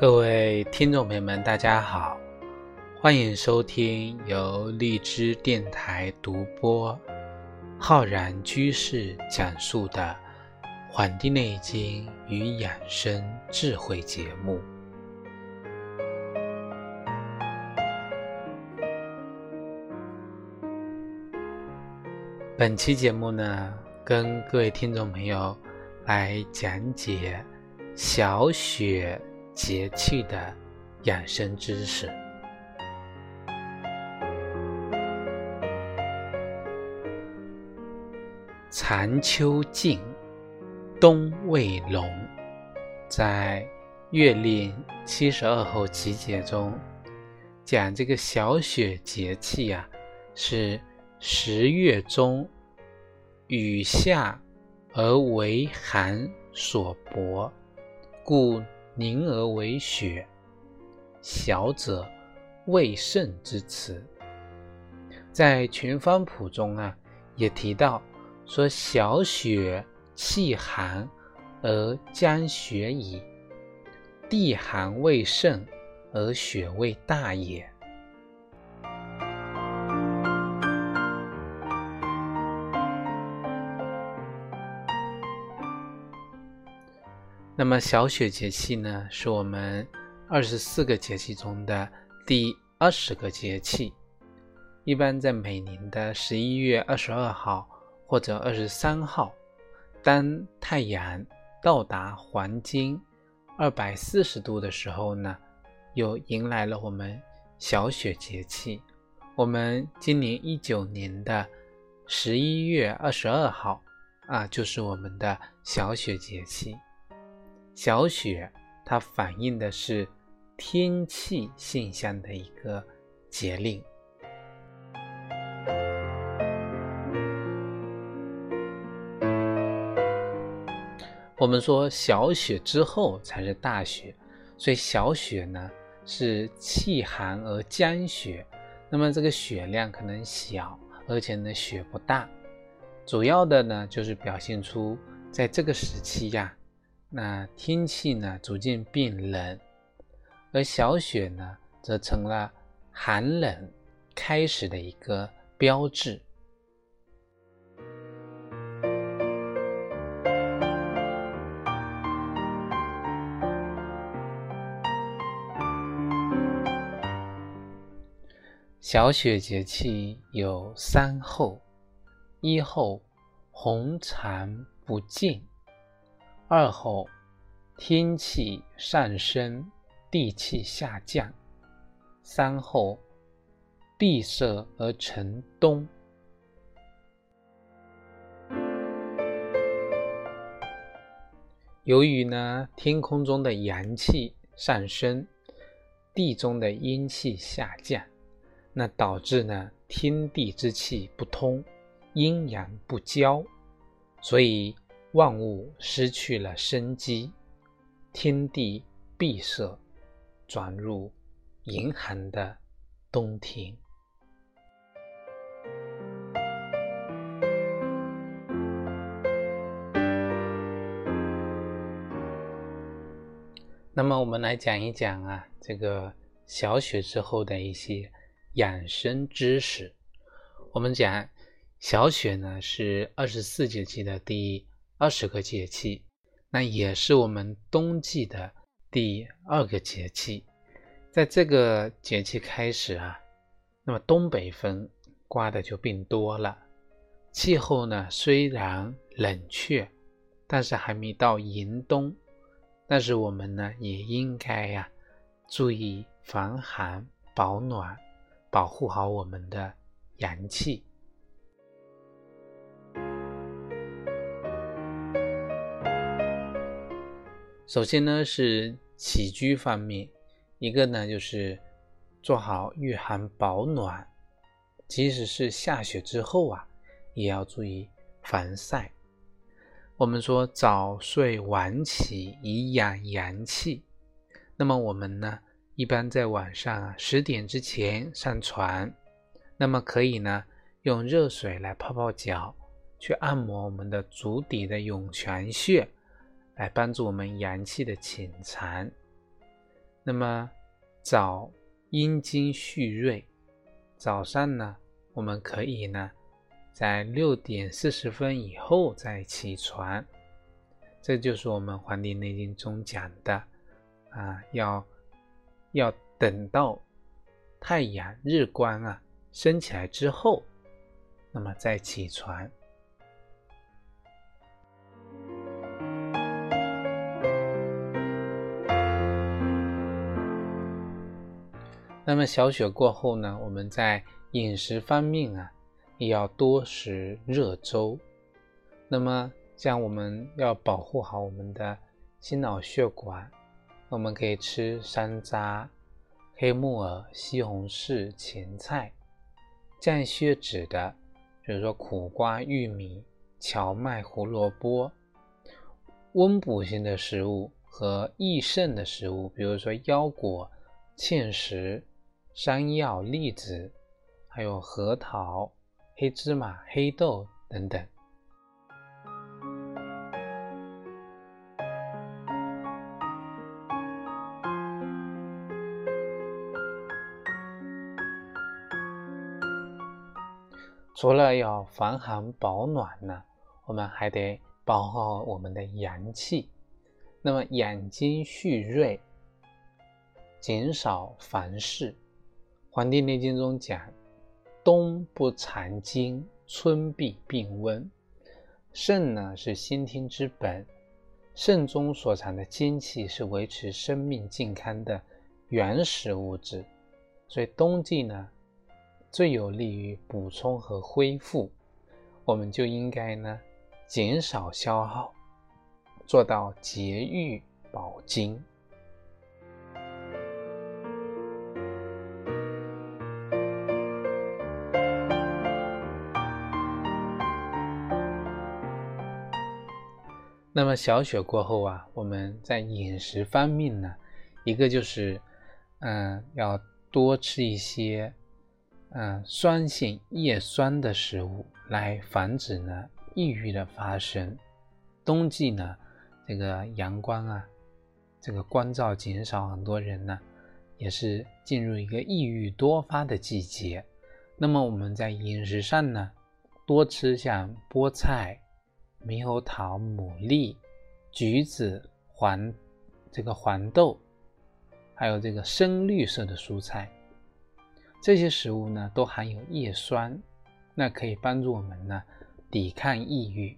各位听众朋友们，大家好，欢迎收听由荔枝电台独播、浩然居士讲述的《黄帝内经与养生智慧》节目。本期节目呢，跟各位听众朋友来讲解小雪。节气的养生知识。残秋尽，冬未隆。在《月令七十二候集解》中讲，这个小雪节气啊，是十月中雨下而为寒所薄，故。凝而为血，小者为盛之词。在《群芳谱》中啊，也提到说：“小雪气寒而将雪矣，地寒未盛而雪未大也。”那么小雪节气呢，是我们二十四个节气中的第二十个节气，一般在每年的十一月二十二号或者二十三号，当太阳到达黄金二百四十度的时候呢，又迎来了我们小雪节气。我们今年一九年的十一月二十二号啊，就是我们的小雪节气。小雪，它反映的是天气现象的一个节令。我们说小雪之后才是大雪，所以小雪呢是气寒而将雪，那么这个雪量可能小，而且呢雪不大，主要的呢就是表现出在这个时期呀。那天气呢逐渐变冷，而小雪呢则成了寒冷开始的一个标志。小雪节气有三候：一候红蝉不见。二后，天气上升，地气下降；三后，闭塞而成冬。由于呢，天空中的阳气上升，地中的阴气下降，那导致呢，天地之气不通，阴阳不交，所以。万物失去了生机，天地闭塞，转入严寒的冬天。那么，我们来讲一讲啊，这个小雪之后的一些养生知识。我们讲小雪呢，是二十四节气的第一。二十个节气，那也是我们冬季的第二个节气。在这个节气开始啊，那么东北风刮的就变多了。气候呢虽然冷却，但是还没到严冬。但是我们呢也应该呀注意防寒保暖，保护好我们的阳气。首先呢是起居方面，一个呢就是做好御寒保暖，即使是下雪之后啊，也要注意防晒。我们说早睡晚起以养阳气，那么我们呢一般在晚上啊十点之前上床，那么可以呢用热水来泡泡脚，去按摩我们的足底的涌泉穴。来帮助我们阳气的潜藏。那么早阴经蓄锐，早上呢，我们可以呢，在六点四十分以后再起床。这就是我们《黄帝内经》中讲的啊，要要等到太阳日光啊升起来之后，那么再起床。那么小雪过后呢，我们在饮食方面啊，也要多食热粥。那么像我们要保护好我们的心脑血管，我们可以吃山楂、黑木耳、西红柿、芹菜，降血脂的，比如说苦瓜、玉米、荞麦、胡萝卜。温补性的食物和益肾的食物，比如说腰果、芡实。山药、栗子，还有核桃、黑芝麻、黑豆等等。除了要防寒保暖呢，我们还得保护好我们的阳气。那么养精蓄锐，减少烦事。《黄帝内经》中讲：“冬不藏精，春必病温。肾呢是先天之本，肾中所藏的精气是维持生命健康的原始物质，所以冬季呢最有利于补充和恢复。我们就应该呢减少消耗，做到节欲保精。”那么小雪过后啊，我们在饮食方面呢，一个就是，嗯，要多吃一些，嗯，酸性叶酸的食物，来防止呢抑郁的发生。冬季呢，这个阳光啊，这个光照减少，很多人呢也是进入一个抑郁多发的季节。那么我们在饮食上呢，多吃像菠菜。猕猴桃、牡蛎、橘子、黄这个黄豆，还有这个深绿色的蔬菜，这些食物呢都含有叶酸，那可以帮助我们呢抵抗抑郁。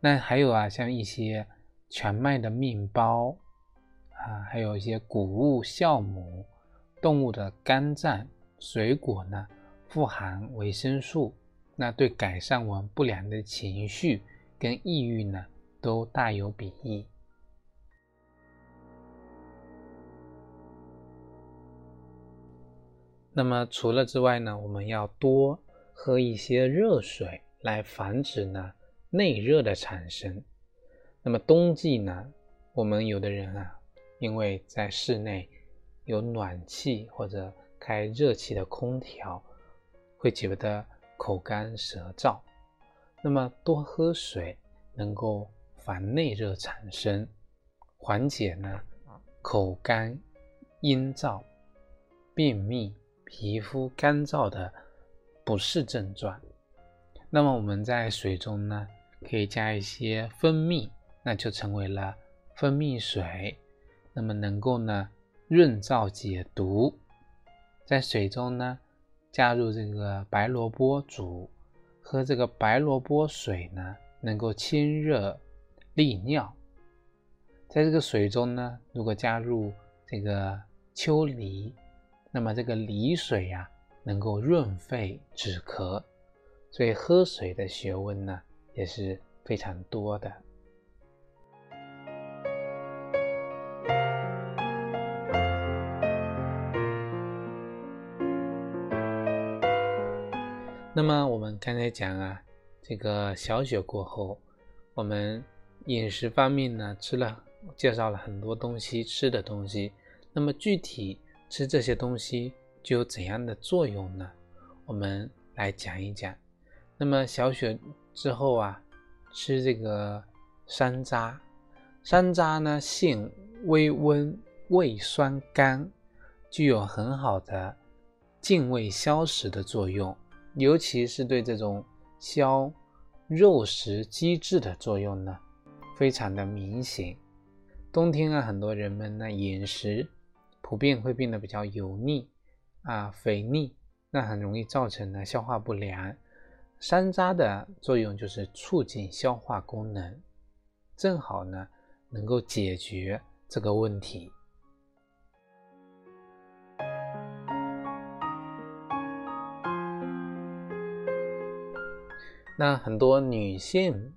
那还有啊，像一些全麦的面包啊，还有一些谷物酵母、动物的肝脏、水果呢，富含维生素。那对改善我们不良的情绪跟抑郁呢，都大有裨益。那么除了之外呢，我们要多喝一些热水，来防止呢内热的产生。那么冬季呢，我们有的人啊，因为在室内有暖气或者开热气的空调，会觉得。口干舌燥，那么多喝水能够防内热产生，缓解呢口干、阴燥、便秘、皮肤干燥的不适症状。那么我们在水中呢可以加一些蜂蜜，那就成为了蜂蜜水，那么能够呢润燥解毒，在水中呢。加入这个白萝卜煮，喝这个白萝卜水呢，能够清热利尿。在这个水中呢，如果加入这个秋梨，那么这个梨水呀，能够润肺止咳。所以喝水的学问呢，也是非常多的。那么我们刚才讲啊，这个小雪过后，我们饮食方面呢吃了介绍了很多东西吃的东西。那么具体吃这些东西就有怎样的作用呢？我们来讲一讲。那么小雪之后啊，吃这个山楂，山楂呢性微温，胃酸甘，具有很好的进胃消食的作用，尤其是对这种消肉食积滞的作用呢，非常的明显。冬天啊，很多人们呢饮食普遍会变得比较油腻啊、肥腻，那很容易造成呢消化不良。山楂的作用就是促进消化功能，正好呢能够解决这个问题。那很多女性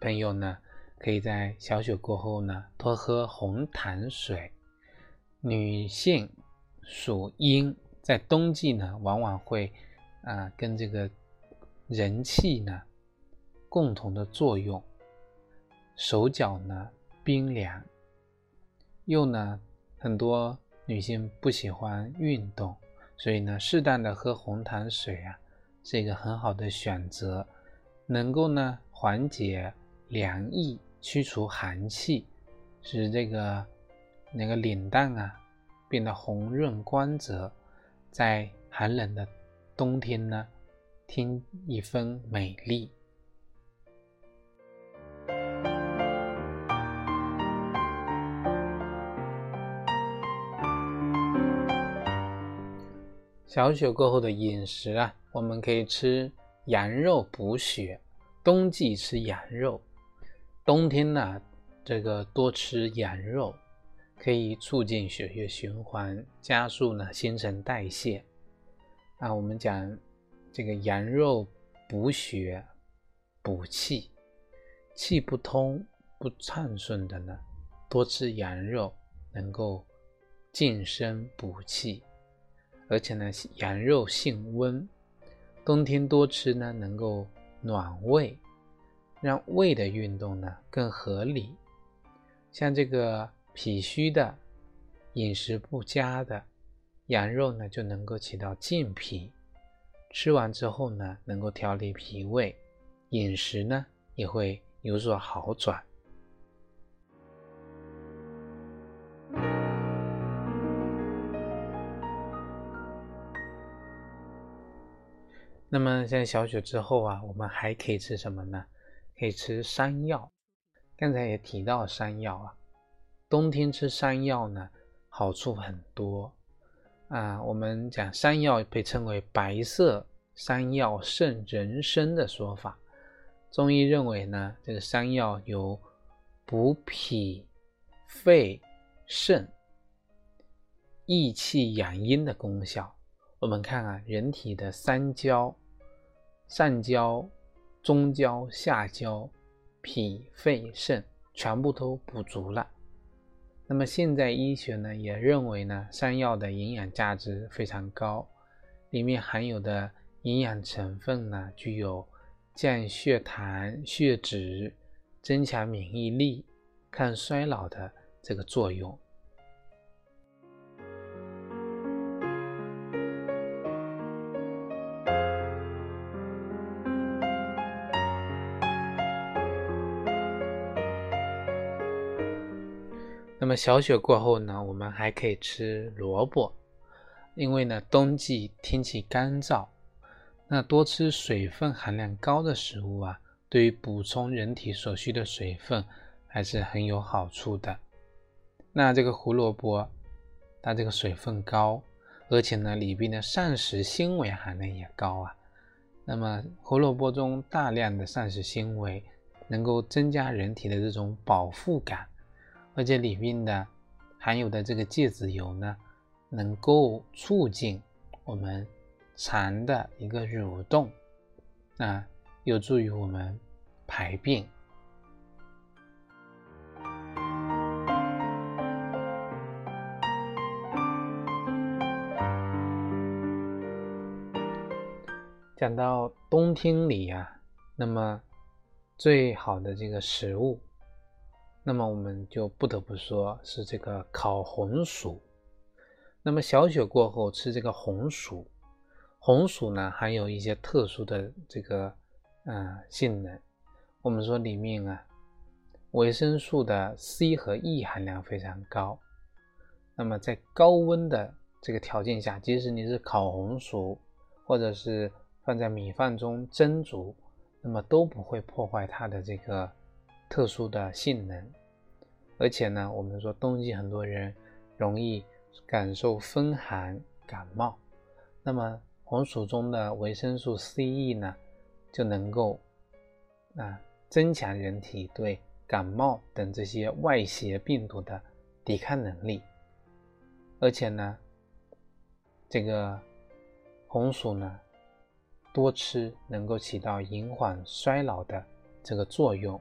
朋友呢，可以在小雪过后呢多喝红糖水。女性属阴，在冬季呢往往会啊跟这个。人气呢，共同的作用，手脚呢冰凉，又呢很多女性不喜欢运动，所以呢适当的喝红糖水啊是一个很好的选择，能够呢缓解凉意，驱除寒气，使这个那个脸蛋啊变得红润光泽，在寒冷的冬天呢。添一分美丽。小雪过后的饮食啊，我们可以吃羊肉补血。冬季吃羊肉，冬天呢，这个多吃羊肉可以促进血液循环，加速呢新陈代谢。啊，我们讲。这个羊肉补血、补气，气不通、不畅顺的呢，多吃羊肉能够健身补气，而且呢，羊肉性温，冬天多吃呢，能够暖胃，让胃的运动呢更合理。像这个脾虚的、饮食不佳的，羊肉呢就能够起到健脾。吃完之后呢，能够调理脾胃，饮食呢也会有所好转。那么在小雪之后啊，我们还可以吃什么呢？可以吃山药。刚才也提到山药啊，冬天吃山药呢，好处很多。啊，我们讲山药被称为“白色山药胜人参”的说法。中医认为呢，这个山药有补脾、肺、肾、益气养阴的功效。我们看啊，人体的三焦、上焦、中焦、下焦，脾、肺、肾全部都补足了。那么现在医学呢也认为呢，山药的营养价值非常高，里面含有的营养成分呢，具有降血糖、血脂、增强免疫力、抗衰老的这个作用。那么小雪过后呢，我们还可以吃萝卜，因为呢冬季天气干燥，那多吃水分含量高的食物啊，对于补充人体所需的水分还是很有好处的。那这个胡萝卜，它这个水分高，而且呢里边的膳食纤维含量也高啊。那么胡萝卜中大量的膳食纤维，能够增加人体的这种饱腹感。而且里面的含有的这个芥子油呢，能够促进我们肠的一个蠕动，啊，有助于我们排便。讲到冬天里呀，那么最好的这个食物。那么我们就不得不说是这个烤红薯。那么小雪过后吃这个红薯，红薯呢含有一些特殊的这个嗯性能。我们说里面啊维生素的 C 和 E 含量非常高。那么在高温的这个条件下，即使你是烤红薯，或者是放在米饭中蒸煮，那么都不会破坏它的这个特殊的性能。而且呢，我们说冬季很多人容易感受风寒感冒，那么红薯中的维生素 C、E 呢，就能够啊增强人体对感冒等这些外邪病毒的抵抗能力。而且呢，这个红薯呢，多吃能够起到延缓衰老的这个作用。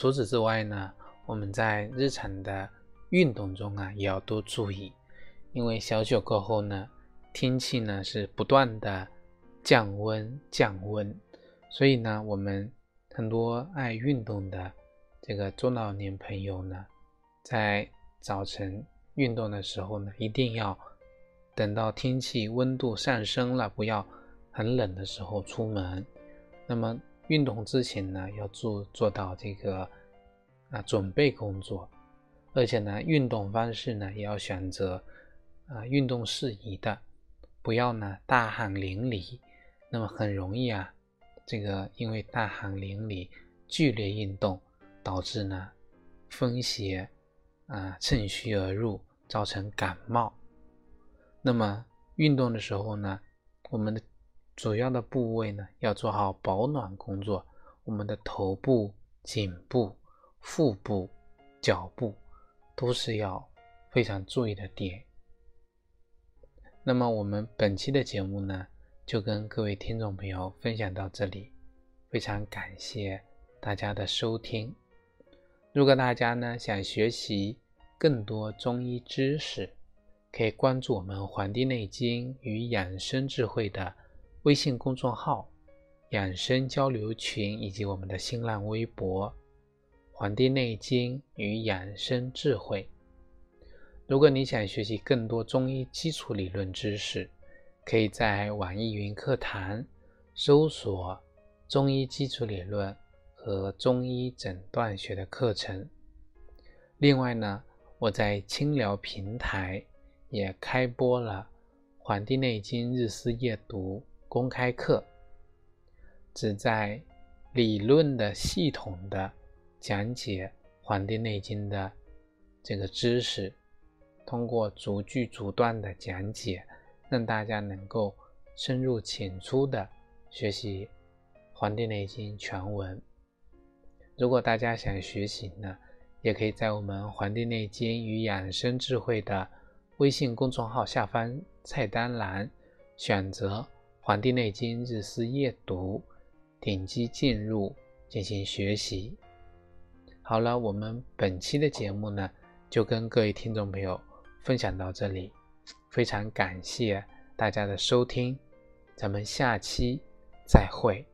除此之外呢，我们在日常的运动中啊，也要多注意，因为小雪过后呢，天气呢是不断的降温降温，所以呢，我们很多爱运动的这个中老年朋友呢，在早晨运动的时候呢，一定要等到天气温度上升了，不要很冷的时候出门。那么。运动之前呢，要做做到这个啊准备工作，而且呢，运动方式呢也要选择啊运动适宜的，不要呢大汗淋漓，那么很容易啊这个因为大汗淋漓剧烈运动导致呢风邪啊趁虚而入，造成感冒。那么运动的时候呢，我们的。主要的部位呢，要做好保暖工作。我们的头部、颈部、腹部、脚部都是要非常注意的点。那么我们本期的节目呢，就跟各位听众朋友分享到这里，非常感谢大家的收听。如果大家呢想学习更多中医知识，可以关注我们《黄帝内经与养生智慧》的。微信公众号、养生交流群以及我们的新浪微博《黄帝内经与养生智慧》。如果你想学习更多中医基础理论知识，可以在网易云课堂搜索“中医基础理论”和“中医诊断学”的课程。另外呢，我在清聊平台也开播了《黄帝内经日思夜读》。公开课旨在理论的系统的讲解《黄帝内经》的这个知识，通过逐句逐段的讲解，让大家能够深入浅出的学习《黄帝内经》全文。如果大家想学习呢，也可以在我们《黄帝内经与养生智慧》的微信公众号下方菜单栏选择。《黄帝内经日思夜读》，点击进入进行学习。好了，我们本期的节目呢，就跟各位听众朋友分享到这里，非常感谢大家的收听，咱们下期再会。